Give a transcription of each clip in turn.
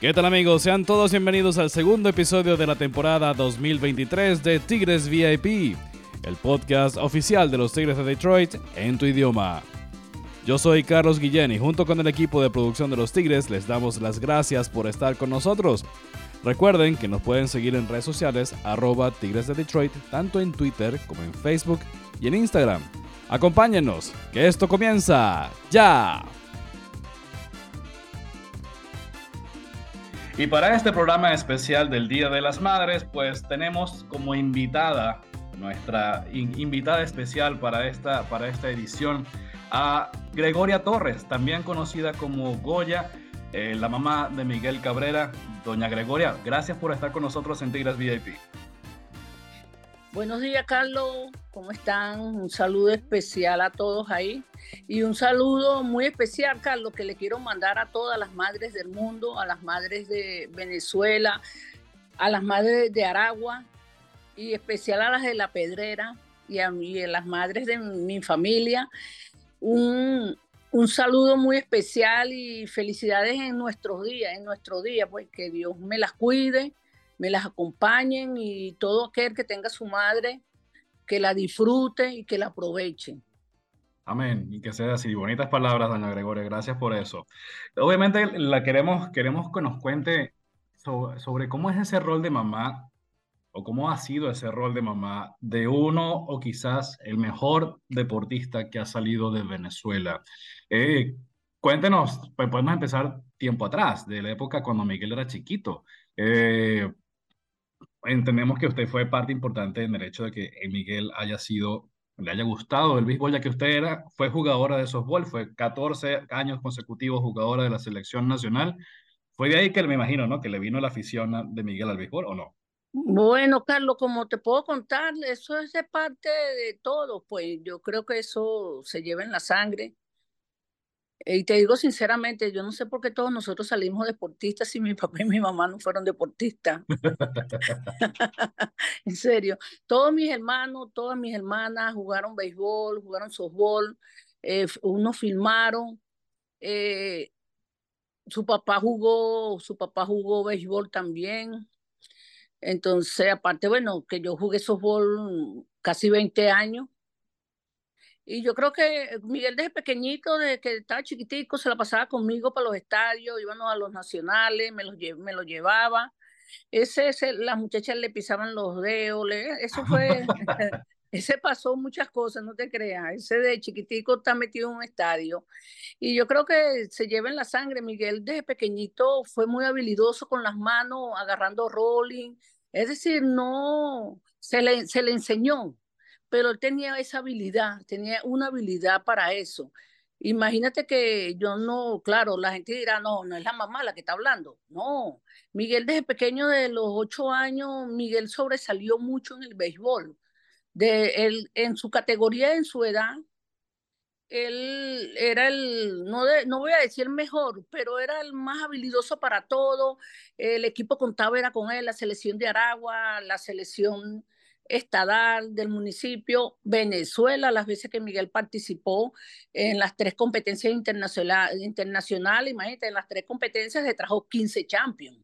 ¿Qué tal amigos? Sean todos bienvenidos al segundo episodio de la temporada 2023 de Tigres VIP, el podcast oficial de los Tigres de Detroit en tu idioma. Yo soy Carlos Guillén y junto con el equipo de producción de los Tigres les damos las gracias por estar con nosotros. Recuerden que nos pueden seguir en redes sociales arroba Tigres de Detroit, tanto en Twitter como en Facebook y en Instagram. Acompáñenos, que esto comienza ya. Y para este programa especial del Día de las Madres, pues tenemos como invitada, nuestra invitada especial para esta, para esta edición, a Gregoria Torres, también conocida como Goya, eh, la mamá de Miguel Cabrera. Doña Gregoria, gracias por estar con nosotros en Tigres VIP. Buenos días, Carlos. ¿Cómo están? Un saludo especial a todos ahí. Y un saludo muy especial, Carlos, que le quiero mandar a todas las madres del mundo, a las madres de Venezuela, a las madres de Aragua y especial a las de La Pedrera y a, las madres de mi familia. Un, un saludo muy especial y felicidades en nuestros días, en nuestro día, pues que Dios me las cuide me las acompañen y todo aquel que tenga su madre, que la disfrute y que la aproveche. Amén. Y que sea así. Bonitas palabras, doña Gregoria. Gracias por eso. Obviamente la queremos, queremos que nos cuente sobre, cómo es ese rol de mamá o cómo ha sido ese rol de mamá de uno o quizás el mejor deportista que ha salido de Venezuela. Eh, cuéntenos, pues podemos empezar tiempo atrás, de la época cuando Miguel era chiquito. Eh, entendemos que usted fue parte importante en el hecho de que Miguel haya sido, le haya gustado el béisbol, ya que usted era, fue jugadora de softball, fue 14 años consecutivos jugadora de la selección nacional. Fue de ahí que me imagino, ¿no? Que le vino la afición de Miguel al béisbol, ¿o no? Bueno, Carlos, como te puedo contar, eso es parte de todo, pues yo creo que eso se lleva en la sangre. Y te digo sinceramente, yo no sé por qué todos nosotros salimos deportistas si mi papá y mi mamá no fueron deportistas. en serio, todos mis hermanos, todas mis hermanas jugaron béisbol, jugaron softball, eh, unos filmaron. Eh, su papá jugó, su papá jugó béisbol también. Entonces, aparte, bueno, que yo jugué softball casi 20 años. Y yo creo que Miguel desde pequeñito, desde que estaba chiquitico, se la pasaba conmigo para los estadios, íbamos a los nacionales, me los, me lo llevaba. Ese, ese, las muchachas le pisaban los dedos, eso fue, ese pasó muchas cosas, no te creas. Ese de chiquitico está metido en un estadio. Y yo creo que se lleva en la sangre. Miguel desde pequeñito fue muy habilidoso con las manos, agarrando rolling. Es decir, no, se le, se le enseñó pero él tenía esa habilidad, tenía una habilidad para eso. Imagínate que yo no, claro, la gente dirá, no, no es la mamá la que está hablando. No, Miguel desde pequeño, de los ocho años, Miguel sobresalió mucho en el béisbol. De él, en su categoría, en su edad, él era el, no, no voy a decir el mejor, pero era el más habilidoso para todo. El equipo contaba era con él, la selección de Aragua, la selección estadal del municipio, Venezuela, las veces que Miguel participó en las tres competencias internacionales, internacional, imagínate, en las tres competencias se trajo 15 champions.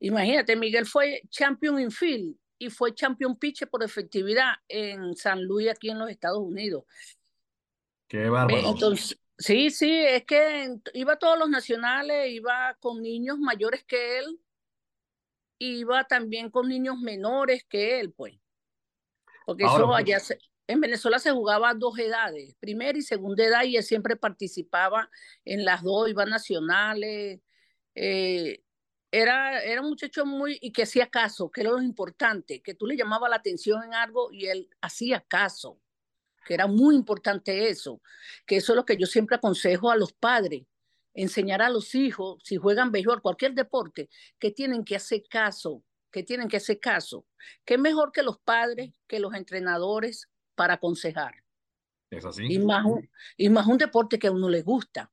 Imagínate, Miguel fue champion in field y fue champion pitch por efectividad en San Luis, aquí en los Estados Unidos. Qué bárbaro. Entonces, sí, sí, es que iba a todos los nacionales, iba con niños mayores que él, iba también con niños menores que él, pues. Porque eso pues allá en Venezuela se jugaba a dos edades, primera y segunda edad, y él siempre participaba en las dos, iba nacionales. Eh, era, era un muchacho muy, y que hacía caso, que era lo importante, que tú le llamabas la atención en algo y él hacía caso, que era muy importante eso, que eso es lo que yo siempre aconsejo a los padres, enseñar a los hijos, si juegan béisbol, cualquier deporte, que tienen que hacer caso, que tienen que hacer caso. ¿Qué mejor que los padres, que los entrenadores para aconsejar? Es así. Y más un, y más un deporte que a uno le gusta.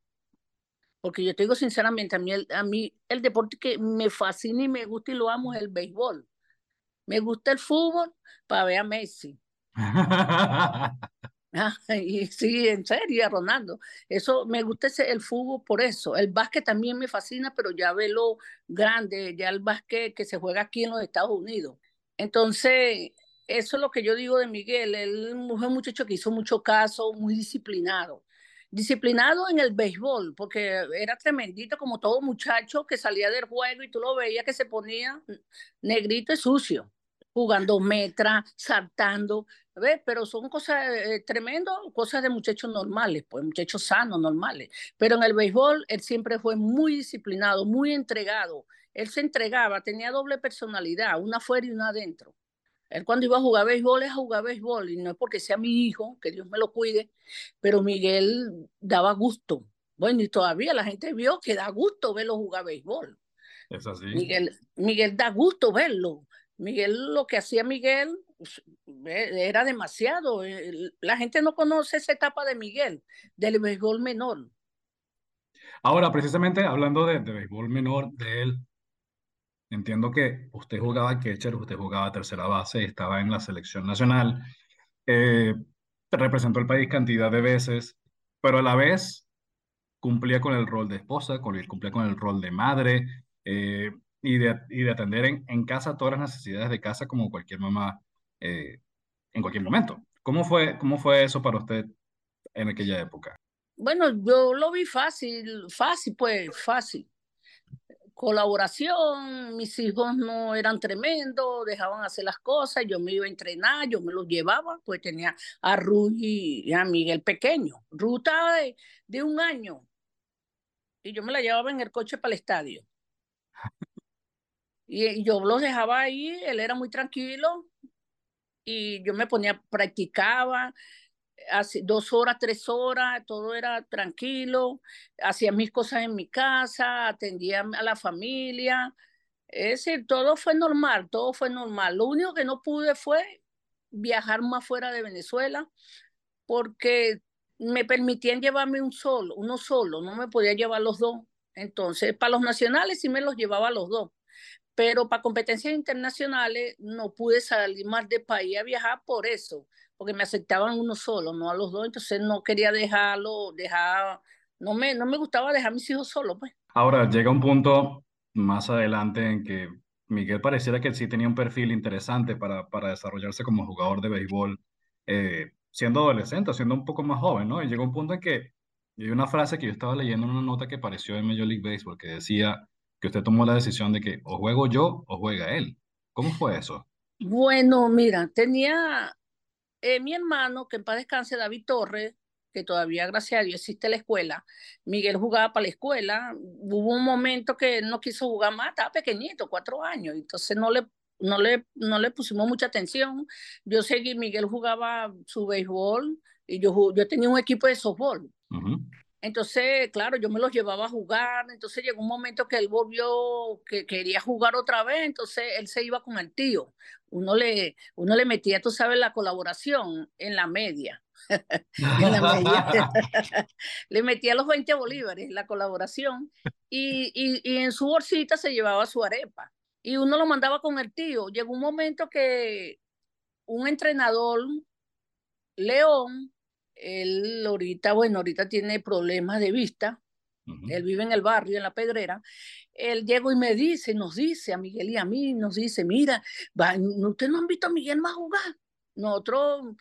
Porque yo te digo sinceramente, a mí, el, a mí el deporte que me fascina y me gusta y lo amo es el béisbol. Me gusta el fútbol para ver a Messi. Y sí, en serio, Ronaldo. Eso me gusta ese, el fútbol por eso. El básquet también me fascina, pero ya ve lo grande, ya el básquet que se juega aquí en los Estados Unidos. Entonces, eso es lo que yo digo de Miguel. Él es un muchacho que hizo mucho caso, muy disciplinado. Disciplinado en el béisbol, porque era tremendito como todo muchacho que salía del juego y tú lo veías que se ponía negrito y sucio jugando metra, saltando, ¿ves? Pero son cosas eh, tremendas, cosas de muchachos normales, pues muchachos sanos, normales. Pero en el béisbol él siempre fue muy disciplinado, muy entregado. Él se entregaba, tenía doble personalidad, una afuera y una adentro. Él cuando iba a jugar béisbol es a jugar béisbol y no es porque sea mi hijo, que Dios me lo cuide, pero Miguel daba gusto. Bueno, y todavía la gente vio que da gusto verlo jugar béisbol. Es así. Miguel, Miguel da gusto verlo. Miguel, lo que hacía Miguel era demasiado. Eh, la gente no conoce esa etapa de Miguel, del béisbol menor. Ahora, precisamente hablando de, béisbol menor, de él, entiendo que usted jugaba catcher, usted jugaba tercera base, estaba en la selección nacional, eh, representó el país cantidad de veces, pero a la vez cumplía con el rol de esposa, cumplía con el rol de madre. Eh, y de, atender en, en, casa todas las necesidades de casa como cualquier mamá eh, en cualquier momento. ¿Cómo fue, ¿Cómo fue eso para usted en aquella época? Bueno, yo lo vi fácil, fácil, pues, fácil. Colaboración, mis hijos no eran tremendos, dejaban hacer las cosas, yo me iba a entrenar, yo me los llevaba, pues tenía a Ruth y a Miguel pequeño. Estaba de, de un año y yo me la llevaba en el coche para el estadio. Y, yo los dejaba ahí, él era muy tranquilo y yo me ponía, practicaba, hace dos horas, tres horas, todo era tranquilo, hacía mis cosas en mi casa, atendía a la familia, es decir, todo fue normal, todo fue normal. Lo único que no pude fue viajar más fuera de Venezuela porque me permitían llevarme un solo, uno solo, no me podía llevar los dos. Entonces, para los nacionales sí me los llevaba los dos pero para competencias internacionales no pude salir más de país a viajar por eso, porque me aceptaban uno solo, no a los dos, entonces no quería dejarlo, dejar, no me, no me gustaba dejar a mis hijos solos, pues. Ahora, llega un punto más adelante en que Miguel pareciera que sí tenía un perfil interesante para, para desarrollarse como jugador de béisbol, eh, siendo adolescente, siendo un poco más joven, ¿no? Y llegó un punto en que, hay una frase que yo estaba leyendo en una nota que apareció en Major League Baseball, que decía, que usted tomó la decisión de que o juego yo o juega él. ¿Cómo fue eso? Bueno, mira, tenía eh, mi hermano, que en paz descanse, David Torres, que todavía, gracias a Dios, existe la escuela. Miguel jugaba para la escuela. Hubo un momento que no quiso jugar más, estaba pequeñito, cuatro años, entonces no le, no le, no le pusimos mucha atención. Yo seguí, Miguel jugaba su béisbol y yo, yo tenía un equipo de softball. Entonces, claro, yo me los llevaba a jugar, entonces llegó un momento que él volvió, que quería jugar otra vez, entonces él se iba con el tío. Uno le, uno le metía, tú sabes, la colaboración en la media. le metía los 20 bolívares, la colaboración, y, y, y en su bolsita se llevaba su arepa. Y uno lo mandaba con el tío. Llegó un momento que un entrenador, León, él ahorita, bueno, ahorita tiene problemas de vista, él vive en el barrio, en la Pedrera, él llegó y me dice, nos dice a Miguel y a mí, nos dice, mira, ustedes no han visto a Miguel más jugar. Nosotros,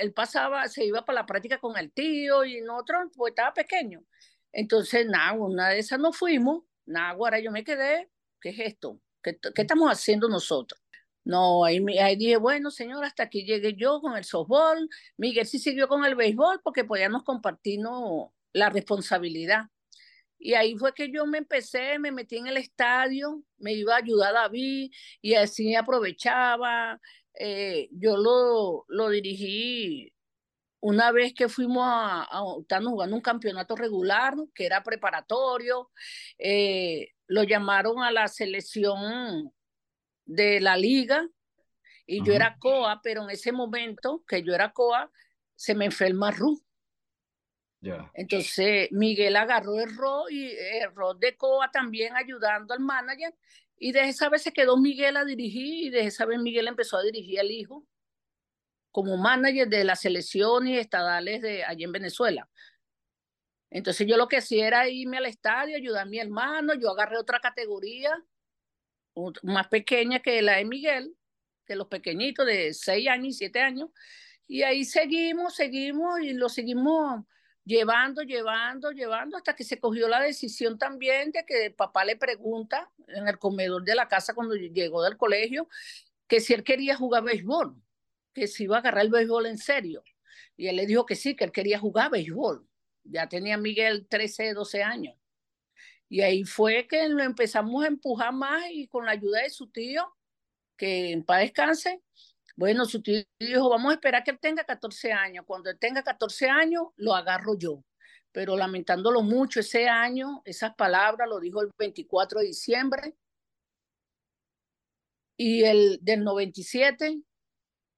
él pasaba, se iba para la práctica con el tío y nosotros, pues estaba pequeño. Entonces, nada, una de esas no fuimos, nada, ahora yo me quedé, ¿qué es esto? ¿Qué, qué estamos haciendo nosotros? No, ahí, dije, bueno, señor, hasta aquí llegué yo con el softball. Miguel sí siguió con el béisbol porque podíamos compartirnos la responsabilidad. Y ahí fue que yo me empecé, me metí en el estadio, me iba a ayudar a David y así aprovechaba. Eh, yo lo, lo dirigí una vez que fuimos a, a, jugando un campeonato regular, que era preparatorio, eh, lo llamaron a la selección de la liga y yo era COA, pero en ese momento que yo era COA, se me enferma Ruth. Entonces Miguel agarró el rol y el rol de COA también ayudando al manager y desde esa vez se quedó Miguel a dirigir y desde esa vez Miguel empezó a dirigir al hijo. como manager de las selecciones estadales de allí en Venezuela. Entonces yo lo que hacía era irme al estadio, ayudar a mi hermano, yo agarré otra categoría más pequeña que la de Miguel, que los pequeñitos de 6 años y 7 años, y ahí seguimos, seguimos y lo seguimos llevando, llevando, llevando, hasta que se cogió la decisión también de que el papá le pregunta en el comedor de la casa cuando llegó del colegio que si él quería jugar béisbol, que si iba a agarrar el béisbol en serio. Y él le dijo que sí, que él quería jugar béisbol ya tenía Miguel 13, 12 años. Y ahí fue que lo empezamos a empujar más y con la ayuda de su tío, que en paz descanse, bueno, su tío dijo, vamos a esperar que él tenga 14 años. Cuando él tenga 14 años, lo agarro yo. Pero lamentándolo mucho, ese año, esas palabras lo dijo el 24 de diciembre y el del 97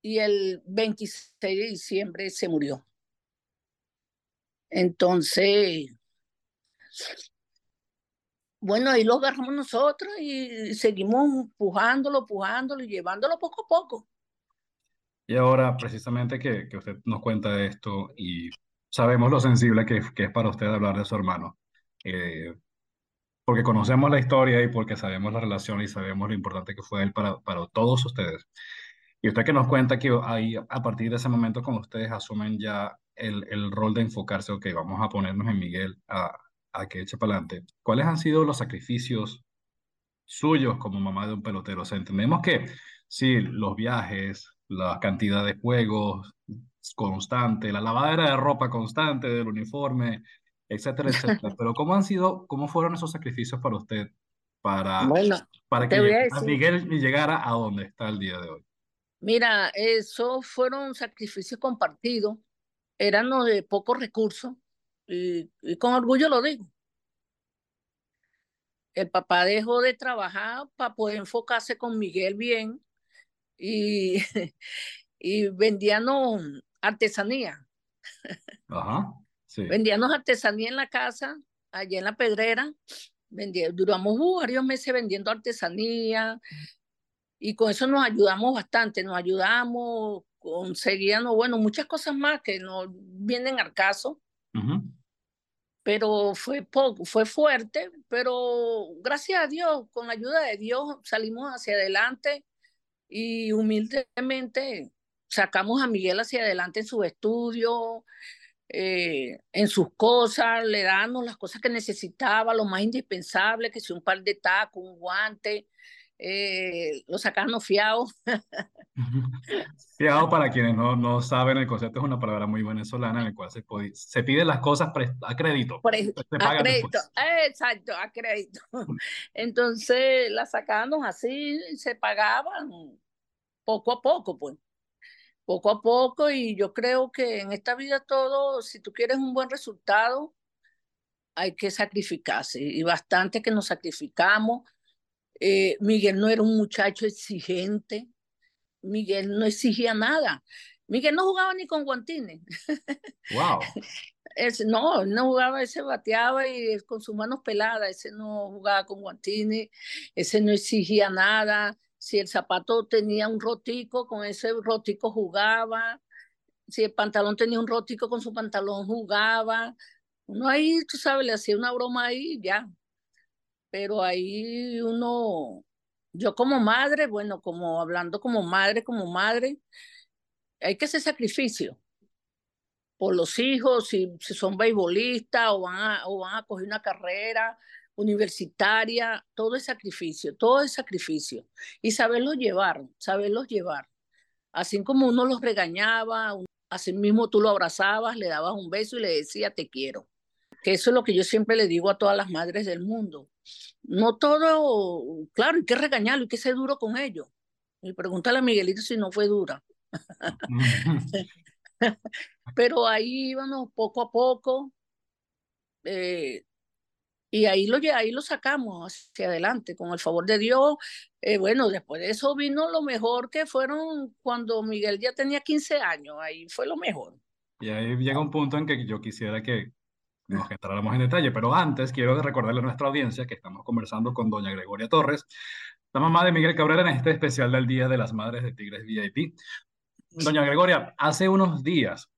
y el 26 de diciembre se murió. Entonces, bueno, ahí lo agarramos nosotros y seguimos empujándolo, empujándolo y llevándolo poco a poco. Y ahora, precisamente que, que usted nos cuenta esto y sabemos lo sensible que, que es para usted hablar de su hermano, eh, porque conocemos la historia y porque sabemos la relación y sabemos lo importante que fue él para, para todos ustedes. Y usted que nos cuenta que ahí, a partir de ese momento, como ustedes asumen ya el, el rol de enfocarse, ok, vamos a ponernos en Miguel a, a que eche para adelante, ¿cuáles han sido los sacrificios suyos como mamá de un pelotero? O sea, entendemos que sí, los viajes, la cantidad de juegos constante, la lavadera de ropa constante, del uniforme, etcétera, etcétera. Pero ¿cómo han sido, cómo fueron esos sacrificios para usted para, para que Miguel llegara a donde está el día de hoy? Mira, esos fueron sacrificios compartidos eran de pocos recursos y, con orgullo lo digo. El papá dejó de trabajar para poder enfocarse con Miguel bien y, y vendíamos artesanía. Ajá, sí. Vendíamos artesanía en la casa, allá en la pedrera. duramos varios meses vendiendo artesanía y con eso nos ayudamos bastante, nos ayudamos, conseguían, bueno, muchas cosas más que no vienen al caso. Pero fue poco, fue fuerte, pero gracias a Dios, con la ayuda de Dios, salimos hacia adelante y humildemente sacamos a Miguel hacia adelante en su estudio, eh, en sus cosas, le damos las cosas que necesitaba, lo más indispensable, que sea un par de tacos, un guante, eh, lo sacamos fiados. Fiado, para quienes no, no saben, el concepto es una palabra muy venezolana en el cual se, se piden las cosas a crédito. a crédito, exacto, a crédito. Entonces la sacamos así, se pagaban poco a poco, pues. Poco a poco, y yo creo que en esta vida todo, si tú quieres un buen resultado, hay que sacrificarse, y bastante que nos sacrificamos eh, Miguel no era un muchacho exigente, Miguel no exigía nada. Miguel no jugaba ni con guantines. Wow. no, no jugaba, ese bateaba y con sus manos peladas, ese no jugaba con guantines, ese no exigía nada. Si el zapato tenía un rotico, con ese rotico jugaba. Si el pantalón tenía un rotico, con su pantalón jugaba. Uno ahí, tú sabes, le hacía una broma ahí ya pero ahí uno, yo como madre, bueno, como hablando como madre, como madre, hay que hacer sacrificio por los hijos, si, si son beisbolistas o van, a, o van a coger una carrera universitaria, todo es sacrificio, todo es sacrificio. Y saberlos llevar, saberlos llevar. Así como uno los regañaba, así mismo tú lo abrazabas, le dabas un beso y le decías te quiero. Que eso es lo que yo siempre le digo a todas las madres del mundo no todo, claro, hay que regañarlo, hay que ser duro con ellos. Y pregúntale a Miguelito si no fue dura. Pero ahí íbamos poco a poco. Eh, y ahí lo, ahí lo sacamos hacia adelante, con el favor de Dios. Eh, bueno, después de eso vino lo mejor que fueron cuando Miguel ya tenía 15 años, ahí fue lo mejor. Y ahí llega un punto en que yo quisiera que, nos entraremos en detalle, pero antes quiero recordarle a nuestra audiencia que estamos conversando con doña Gregoria Torres, la mamá de Miguel Cabrera en este especial del Día de las Madres de Tigres VIP. Doña Gregoria, hace unos días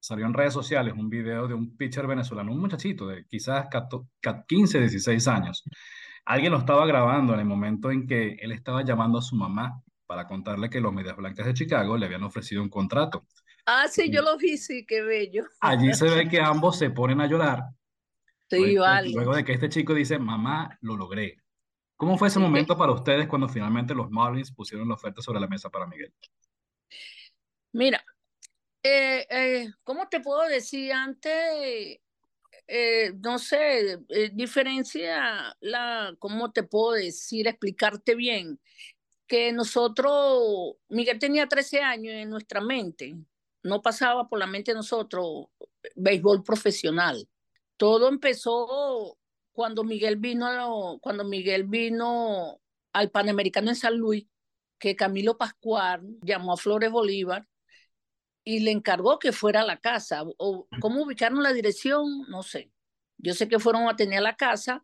salió en redes sociales un video de un pitcher venezolano, un muchachito de quizás 15, 16 años. Alguien lo estaba grabando en el momento en que él estaba llamando a su mamá para contarle que los Medias Blancas de Chicago le habían ofrecido un contrato. Ah, sí, yo lo vi, sí, qué bello. Allí se ve que ambos se ponen a llorar. Sí, luego, vale. luego de que este chico dice, mamá, lo logré. ¿Cómo fue ese momento para ustedes cuando finalmente los Marlins pusieron la oferta sobre la mesa para Miguel? Mira, eh, eh, ¿cómo te puedo decir antes? Eh, no sé, eh, diferencia la, ¿cómo te puedo decir? Explicarte bien. Que nosotros, Miguel tenía 13 años en nuestra mente, no pasaba por la mente de nosotros béisbol profesional. Todo empezó cuando Miguel vino, cuando Miguel vino al Panamericano en San Luis, que Camilo Pascual llamó a Flores Bolívar y le encargó que fuera a la casa. O cómo ubicaron la dirección, no sé. Yo sé que fueron a tener la casa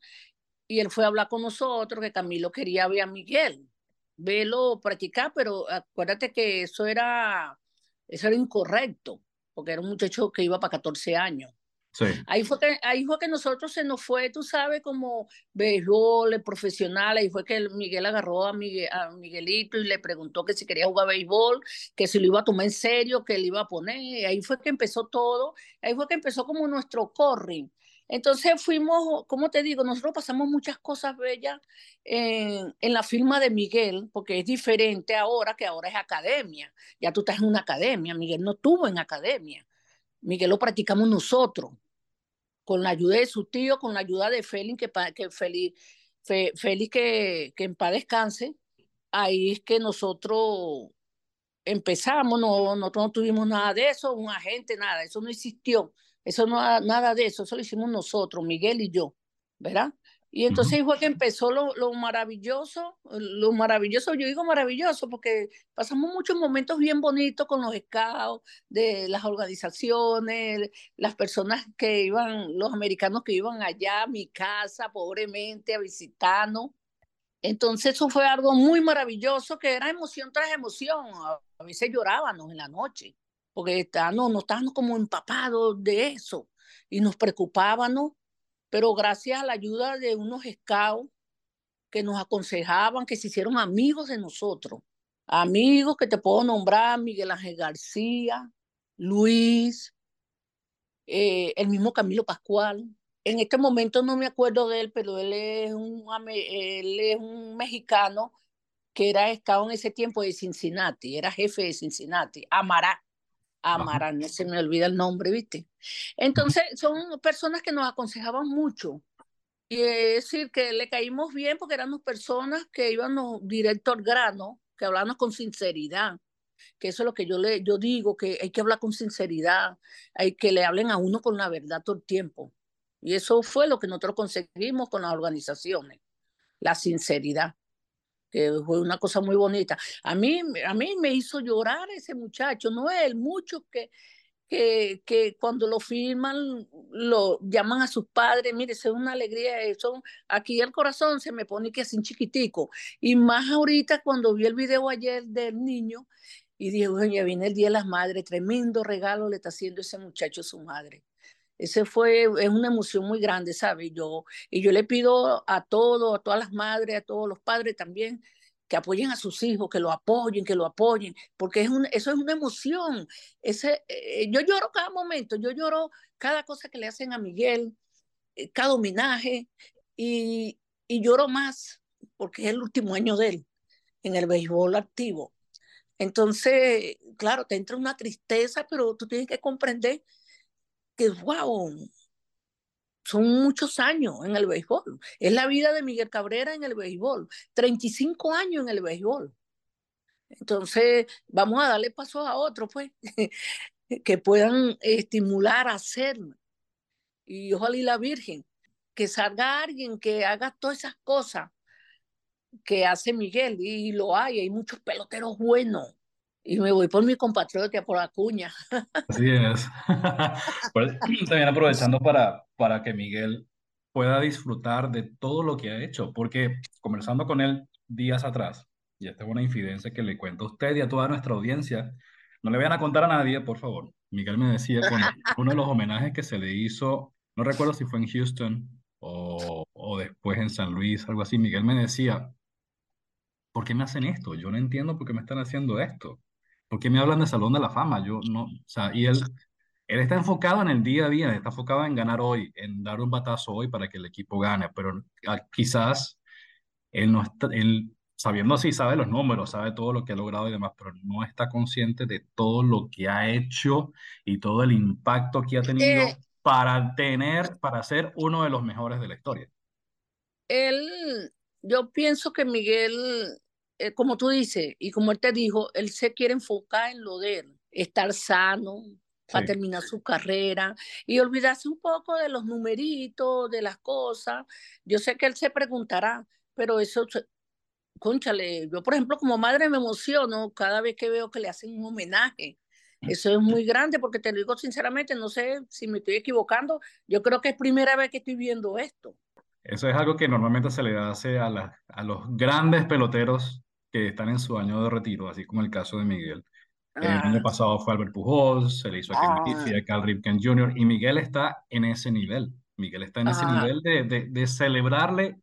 y él fue a hablar con nosotros, que Camilo quería ver a Miguel, verlo practicar, pero acuérdate que eso era, eso era incorrecto, porque era un muchacho que iba para 14 años. Sí. Ahí fue que, ahí fue que nosotros se nos fue, tú sabes, como béisbol, profesional, ahí fue que Miguel agarró a, Miguel, a Miguelito y le preguntó que si quería jugar béisbol, que si lo iba a tomar en serio, que le iba a poner, ahí fue que empezó todo, ahí fue que empezó como nuestro corring. Entonces fuimos, como te digo, nosotros pasamos muchas cosas bellas en, la firma de Miguel, porque es diferente ahora que ahora es academia. Ya tú estás en una academia, Miguel no estuvo en academia. Miguel lo practicamos nosotros con la ayuda de su tío, con la ayuda de Félix, que, que Félix que, que en paz descanse, ahí es que nosotros empezamos, no, nosotros no tuvimos nada de eso, un agente, nada, eso no existió, eso no, nada de eso, eso lo hicimos nosotros, Miguel y yo, ¿verdad? Y entonces ahí fue que empezó lo, lo, maravilloso, lo maravilloso, yo digo maravilloso porque pasamos muchos momentos bien bonitos con los scouts, de las organizaciones, las personas que iban, los americanos que iban allá a mi casa pobremente a visitarnos. Entonces eso fue algo muy maravilloso que era emoción tras emoción. A veces llorábamos en la noche porque estábamos, no estábamos como empapados de eso y nos preocupábamos pero gracias a la ayuda de unos scouts que nos aconsejaban, que se hicieron amigos de nosotros, amigos que te puedo nombrar, Miguel Ángel García, Luis, eh, el mismo Camilo Pascual. En este momento no me acuerdo de él, pero él es un, él es un mexicano que era scout en ese tiempo de Cincinnati, era jefe de Cincinnati, Amará. Amara, no se me olvida el nombre, ¿viste? Entonces, son personas que nos aconsejaban mucho. Y es decir, que le caímos bien porque éramos personas que íbamos directo al grano, que hablábamos con sinceridad. Que eso es lo que yo, le, yo digo, que hay que hablar con sinceridad, hay que le hablen a uno con la verdad todo el tiempo. Y eso fue lo que nosotros conseguimos con las organizaciones, la sinceridad fue una cosa muy bonita. A mí, a mí me hizo llorar ese muchacho, no él, muchos que, que, que cuando lo firman lo llaman a sus padres, mire, es una alegría, eso, aquí el corazón se me pone que así chiquitico. Y más ahorita cuando vi el video ayer del niño y dije, oye, viene el Día de las Madres, tremendo regalo le está haciendo ese muchacho a su madre. Ese fue, es una emoción muy grande, ¿sabe? Yo, y yo le pido a todos, a todas las madres, a todos los padres también, que apoyen a sus hijos, que lo apoyen, que lo apoyen, porque es un, eso es una emoción. Ese, eh, yo lloro cada momento, yo lloro cada cosa que le hacen a Miguel, eh, cada homenaje, y, y lloro más porque es el último año de él en el béisbol activo. Entonces, claro, te entra una tristeza, pero tú tienes que comprender que, wow, son muchos años en el béisbol. Es la vida de Miguel Cabrera en el béisbol. 35 años en el béisbol. Entonces, vamos a darle paso a otros, pues, que puedan estimular a hacerlo. Y ojalá y la Virgen, que salga alguien que haga todas esas cosas que hace Miguel, y lo hay, hay muchos peloteros buenos y me voy por mi compatriota, por Acuña. Así es. También aprovechando para, para que Miguel pueda disfrutar de todo lo que ha hecho, porque conversando con él días atrás, y esta es una infidencia que le cuento a usted y a toda nuestra audiencia, no le vayan a contar a nadie, por favor. Miguel me decía cuando uno de los homenajes que se le hizo, no recuerdo si fue en Houston o, o después en San Luis, algo así, Miguel me decía, ¿por qué me hacen esto? Yo no entiendo por qué me están haciendo esto. ¿Por qué me hablan de Salón de la Fama? Yo no, o sea, y él, él está enfocado en el día a día, está enfocado en ganar hoy, en dar un batazo hoy para que el equipo gane, pero quizás él no está, él sabiendo así, sabe los números, sabe todo lo que ha logrado y demás, pero no está consciente de todo lo que ha hecho y todo el impacto que ha tenido Eh, para tener, para ser uno de los mejores de la historia. él, yo pienso que Miguel, eh, como tú dices, y como él te dijo, él se quiere enfocar en lo de él, estar sano para Sí, terminar su carrera y olvidarse un poco de los numeritos, de las cosas. Yo sé que él se preguntará, pero eso, cónchale, yo por ejemplo como madre me emociono cada vez que veo que le hacen un homenaje. Eso es muy grande porque te lo digo sinceramente, no sé si me estoy equivocando, yo creo que es primera vez que estoy viendo esto. eso es algo que normalmente se le hace a, las- a los grandes peloteros que están en su año de retiro, así como el caso de Miguel. El año Ah, pasado fue Albert Pujols, se le hizo a ah, Cal Ripken Jr. y Miguel está en ese nivel. Miguel está en ese ah, nivel de, de, de celebrarle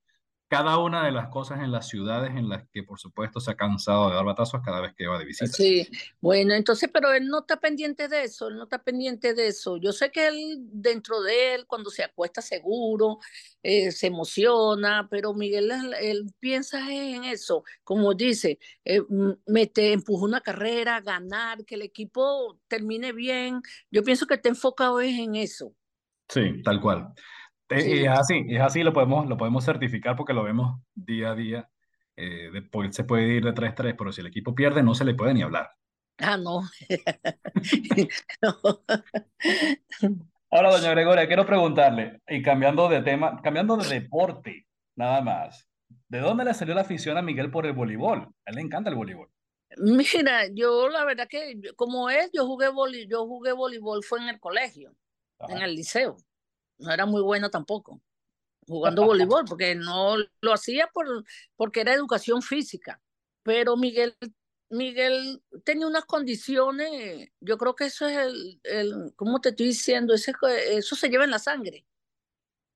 cada una de las cosas en las ciudades en las que, por supuesto, se ha cansado de dar batazos cada vez que va de visita. sí, bueno, entonces, pero él no está pendiente de eso, él no está pendiente de eso. Yo sé que él, dentro de él, cuando se acuesta seguro, eh, se emociona, pero Miguel, él, piensa en eso, como dice, eh, m- me te empuja una carrera, ganar, que el equipo termine bien. Yo pienso que está enfocado es en eso. Sí, tal cual. Eh, Es Sí. así, es así, lo podemos, lo podemos certificar porque lo vemos día a día. Eh, después se puede ir de tres tres, pero si el equipo pierde, no se le puede ni hablar. Ah, no. No. Ahora, doña Gregoria, quiero preguntarle, y cambiando de tema, cambiando de deporte, nada más, ¿de dónde le salió la afición a Miguel por el voleibol? A él le encanta el voleibol. Mira, yo la verdad que como es, yo jugué voli, yo jugué voleibol fue en el colegio, en Ajá. el liceo. No era muy bueno tampoco jugando voleibol porque no lo hacía por porque era educación física. Pero Miguel Miguel tenía unas condiciones, yo creo que eso es el, el ¿cómo te estoy diciendo? Ese, eso se lleva en la sangre,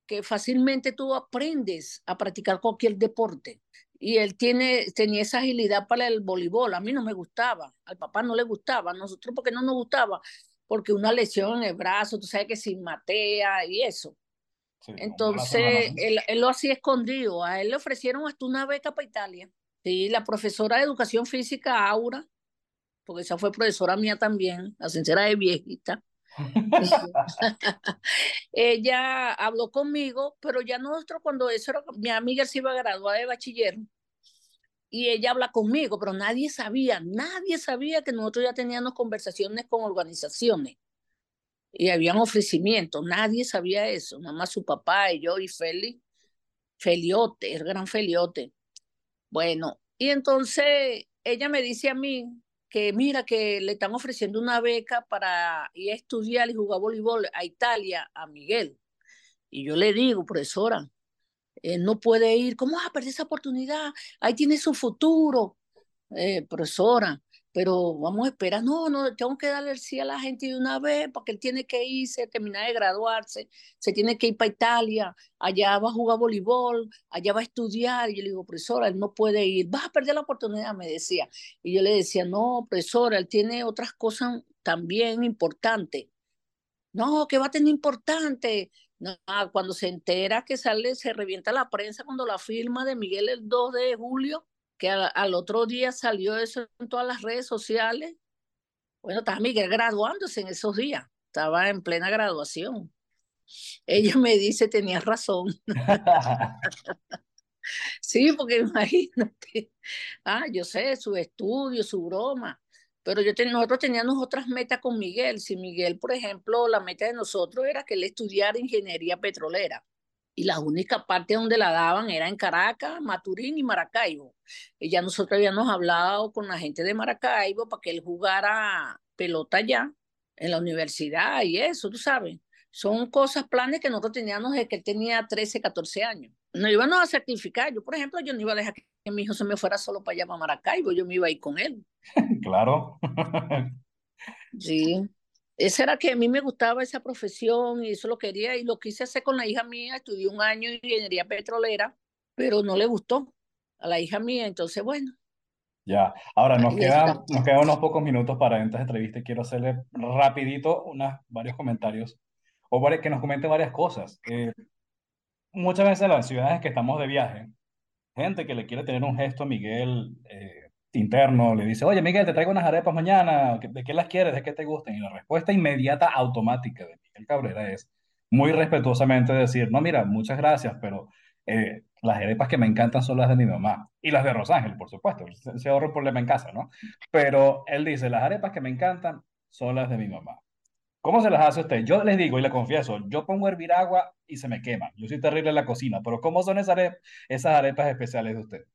que fácilmente tú aprendes a practicar cualquier deporte. Y él tiene, tenía esa agilidad para el voleibol. A mí no me gustaba, al papá no le gustaba, a nosotros porque no nos gustaba, porque una lesión en el brazo, tú sabes que sin matea y eso. Sí, Entonces, él lo hacía escondido. A él le ofrecieron hasta una beca para Italia. Sí, la profesora de educación física, Aura, porque esa fue profesora mía también, la sincera de viejita. Ella habló conmigo, pero ya nosotros cuando eso era, mi amiga se iba a graduar de bachiller y ella habla conmigo, pero nadie sabía, nadie sabía que nosotros ya teníamos conversaciones con organizaciones y habían ofrecimientos, nadie sabía eso, nada más su papá y yo y Feli, Feliote, el gran Feliote. Bueno, y entonces ella me dice a mí que mira que le están ofreciendo una beca para ir a estudiar y jugar voleibol a Italia, a Miguel. Y yo le digo, profesora, él no puede ir, ¿cómo vas a perder esa oportunidad? Ahí tiene su futuro, eh, profesora, pero vamos a esperar, no, no, tengo que darle el sí a la gente de una vez, porque él tiene que irse, terminar de graduarse, se tiene que ir para Italia, allá va a jugar voleibol, allá va a estudiar, y yo le digo, profesora, él no puede ir, vas a perder la oportunidad, me decía, y yo le decía, no, profesora, él tiene otras cosas también importantes, no, que va a tener importante. No, cuando se entera que sale, se revienta la prensa cuando la firma de Miguel el 2 de julio, que al, al otro día salió eso en todas las redes sociales. Bueno, estaba Miguel graduándose en esos días, estaba en plena graduación. Ella me dice, tenías razón. Sí, porque imagínate, ah, yo sé, su estudio, su broma, pero yo nosotros teníamos otras metas con Miguel. Si Miguel, por ejemplo, la meta de nosotros era que él estudiara ingeniería petrolera y la única parte donde la daban era en Caracas, Maturín y Maracaibo. Y ya nosotros habíamos hablado con la gente de Maracaibo para que él jugara pelota allá en la universidad y eso, tú sabes. Son cosas, planes que nosotros teníamos desde que él tenía 13, 14 años. No íbamos a sacrificar. Yo, por ejemplo, yo no iba a dejar que mi hijo se me fuera solo para allá para Maracaibo. Yo me iba a ir con él. Claro. Sí. Esa era que a mí me gustaba esa profesión y eso lo quería y lo quise hacer con la hija mía. Estudié un año en ingeniería petrolera, pero no le gustó a la hija mía. Entonces, bueno. Ya, ahora nos quedan, nos quedan unos pocos minutos para esta entrevista y quiero hacerle rapidito unos, varios comentarios o que nos comente varias cosas. Eh, muchas veces en las ciudades que estamos de viaje, gente que le quiere tener un gesto a Miguel eh, interno, le dice, oye Miguel, te traigo unas arepas mañana, ¿de qué las quieres? ¿De qué te gustan? Y la respuesta inmediata, automática de Miguel Cabrera es muy respetuosamente decir, no, mira, muchas gracias, pero eh, las arepas que me encantan son las de mi mamá y las de Rosángel, por supuesto, se, se ahorra el problema en casa, ¿no? Pero él dice, las arepas que me encantan son las de mi mamá. ¿Cómo se las hace usted? Yo les digo y le confieso, yo pongo a hervir agua y se me quema. Yo soy terrible en la cocina, pero ¿cómo son esas arepas, esas arepas especiales de usted?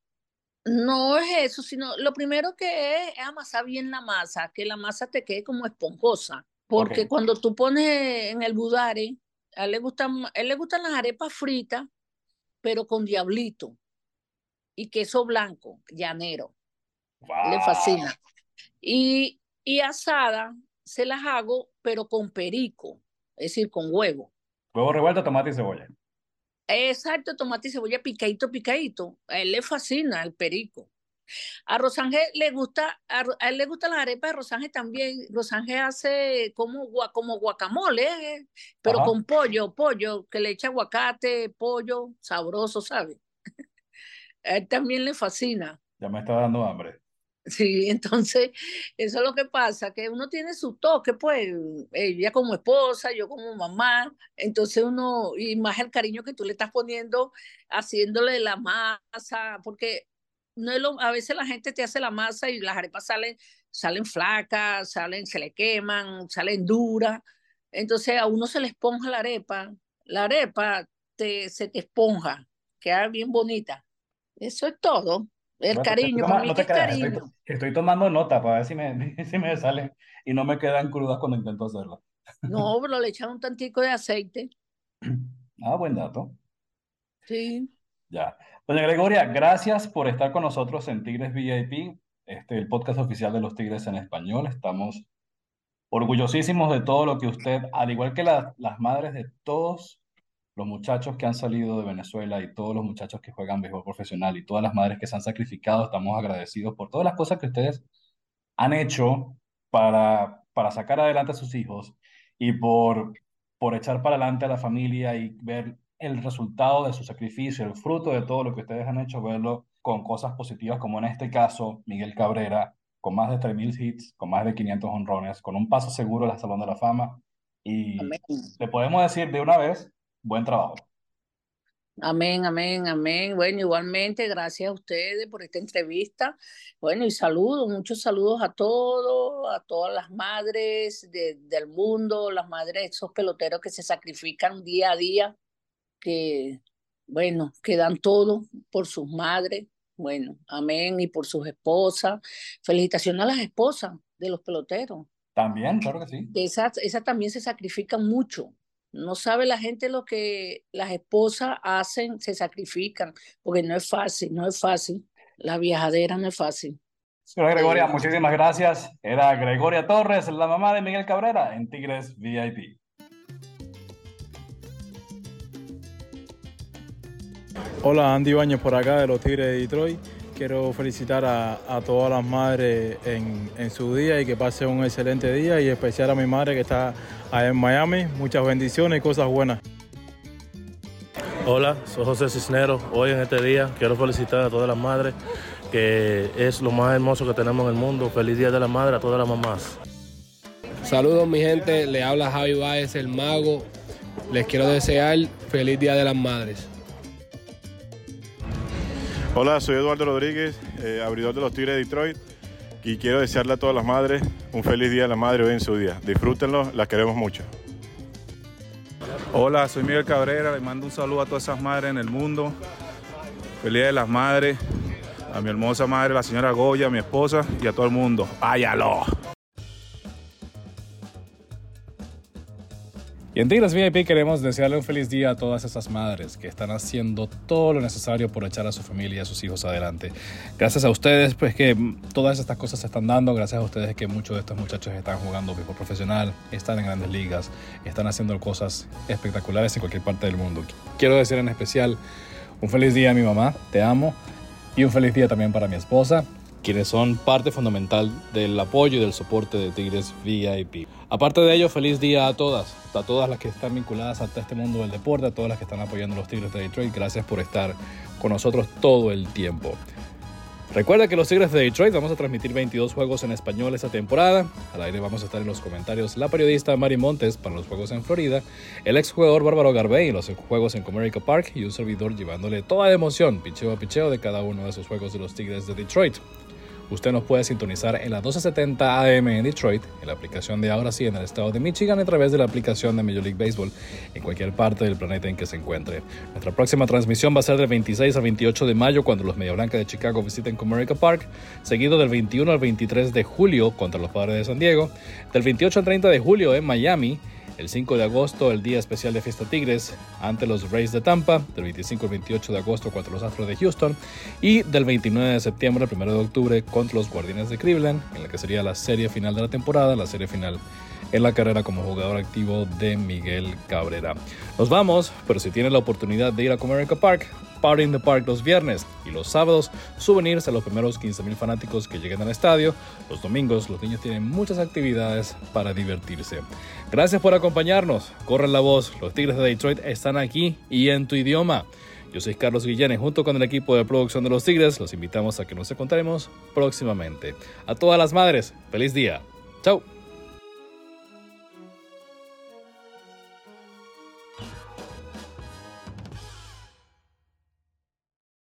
No es eso, sino lo primero que es, amasar bien la masa, que la masa te quede como esponjosa. Porque cuando tú pones en el budare, a él le gustan, él le gustan las arepas fritas, pero con diablito y queso blanco, llanero. Le fascina. Y, y asada, se las hago, pero con perico, es decir, con huevo. Huevo revuelto, tomate y cebolla. Exacto, tomate y cebolla picadito, picadito. A él le fascina el perico. A Rosángel le gusta, a, él le gusta las arepas de Rosángel también. Rosángel hace como, como guacamole, eh, pero con pollo, pollo, que le echa aguacate, pollo, sabroso, ¿sabe? a él también le fascina. Ya me está dando hambre. Sí, entonces eso es lo que pasa, que uno tiene su toque, pues, ella como esposa, yo como mamá, entonces uno, y más el cariño que tú le estás poniendo, haciéndole la masa, porque no es lo, a veces la gente te hace la masa y las arepas salen, salen flacas, salen, se le queman, salen duras, entonces a uno se le esponja la arepa, la arepa te, se te esponja, queda bien bonita. Eso es todo. El cariño, para mí que es cariño. Estoy, tomando nota para ver si me, si me sale y no me quedan crudas cuando intento hacerlo. No, pero le echan un tantico de aceite. Ah, buen dato. Sí. Ya. Doña Gregoria, gracias por estar con nosotros en Tigres VIP, este, el podcast oficial de los Tigres en español. Estamos orgullosísimos de todo lo que usted, al igual que las madres de todos los muchachos que han salido de Venezuela y todos los muchachos que juegan béisbol profesional y todas las madres que se han sacrificado, estamos agradecidos por todas las cosas que ustedes han hecho para, para sacar adelante a sus hijos y por, por echar para adelante a la familia y ver el resultado de su sacrificio, el fruto de todo lo que ustedes han hecho, verlo con cosas positivas, como en este caso Miguel Cabrera, con más de 3.000 hits, con más de 500 honrones, con un paso seguro al Salón de la Fama. Y te podemos decir de una vez Buen trabajo. Amén, amén, amén. Bueno, igualmente, gracias a ustedes por esta entrevista. Bueno, y saludos, muchos saludos a todos, a todas las madres del mundo, las madres, esos peloteros que se sacrifican día a día, que, bueno, que dan todo por sus madres. Bueno, amén, y por sus esposas. Felicitaciones a las esposas de los peloteros. También, claro que sí. Esas, esas también se sacrifican mucho no sabe la gente lo que las esposas hacen, se sacrifican, porque no es fácil, no es fácil. La viajadera no es fácil. Señora Gregoria, muchísimas gracias. Era Gregoria Torres, la mamá de Miguel Cabrera en Tigres VIP. Hola, Andy Baños por acá de los Tigres de Detroit. Quiero felicitar a, todas las madres en, en, su día y que pase un excelente día y especial a mi madre que está allá en Miami. Muchas bendiciones y cosas buenas. Hola, soy José Cisneros. Hoy en este día quiero felicitar a todas las madres, que es lo más hermoso que tenemos en el mundo. Feliz Día de la Madre a todas las mamás. Saludos mi gente, le habla Javi Báez, el mago. Les quiero desear feliz Día de las Madres. Hola, soy Eduardo Rodríguez, eh, abridor de los Tigres de Detroit y quiero desearle a todas las madres un feliz Día de la Madre hoy en su día. Disfrútenlo, las queremos mucho. Hola, soy Miguel Cabrera, le mando un saludo a todas esas madres en el mundo. Feliz Día de las Madres, a mi hermosa madre, la señora Goya, a mi esposa y a todo el mundo. ¡Váyalo! Y en Tigres VIP queremos desearle un feliz día a todas esas madres que están haciendo todo lo necesario por echar a su familia y a sus hijos adelante. Gracias a ustedes, pues que todas estas cosas se están dando. Gracias a ustedes que muchos de estos muchachos están jugando béisbol profesional, están en grandes ligas, están haciendo cosas espectaculares en cualquier parte del mundo. Quiero decir en especial un feliz día a mi mamá, te amo. Y un feliz día también para mi esposa, quienes son parte fundamental del apoyo y del soporte de Tigres VIP. Aparte de ello, feliz día a todas, a todas las que están vinculadas a este mundo del deporte, a todas las que están apoyando a los Tigres de Detroit. Gracias por estar con nosotros todo el tiempo. Recuerda que los Tigres de Detroit vamos a transmitir 22 juegos en español esta temporada. Al aire vamos a estar en los comentarios la periodista Mari Montes para los juegos en Florida, el ex jugador Bárbaro Garbey en los juegos en Comerica Park y un servidor llevándole toda la emoción, picheo a picheo de cada uno de esos juegos de los Tigres de Detroit. Usted nos puede sintonizar en la 1270 AM en Detroit, en la aplicación de Ahora sí en el estado de Michigan a través de la aplicación de Major League Baseball en cualquier parte del planeta en que se encuentre. Nuestra próxima transmisión va a ser del 26 al 28 de mayo cuando los Media Blanca de Chicago visiten Comerica Park, seguido del 21 al 23 de julio contra los Padres de San Diego, del 28 al 30 de julio en Miami, el 5 de agosto, el día especial de Fiesta Tigres ante los Rays de Tampa. Del 25 al 28 de agosto contra los Astros de Houston. Y del 29 de septiembre al 1 de octubre contra los Guardianes de Cleveland, en la que sería la serie final de la temporada, la serie final en la carrera como jugador activo de Miguel Cabrera. Nos vamos, pero si tiene la oportunidad de ir a Comerica Park, Party in the Park los viernes y los sábados, souvenirs a los primeros 15.000 fanáticos que lleguen al estadio. Los domingos los niños tienen muchas actividades para divertirse. Gracias por acompañarnos. Corren la voz, los Tigres de Detroit están aquí y en tu idioma. Yo soy Carlos Guillén junto con el equipo de producción de los Tigres los invitamos a que nos encontremos próximamente. A todas las madres, feliz día. Chao.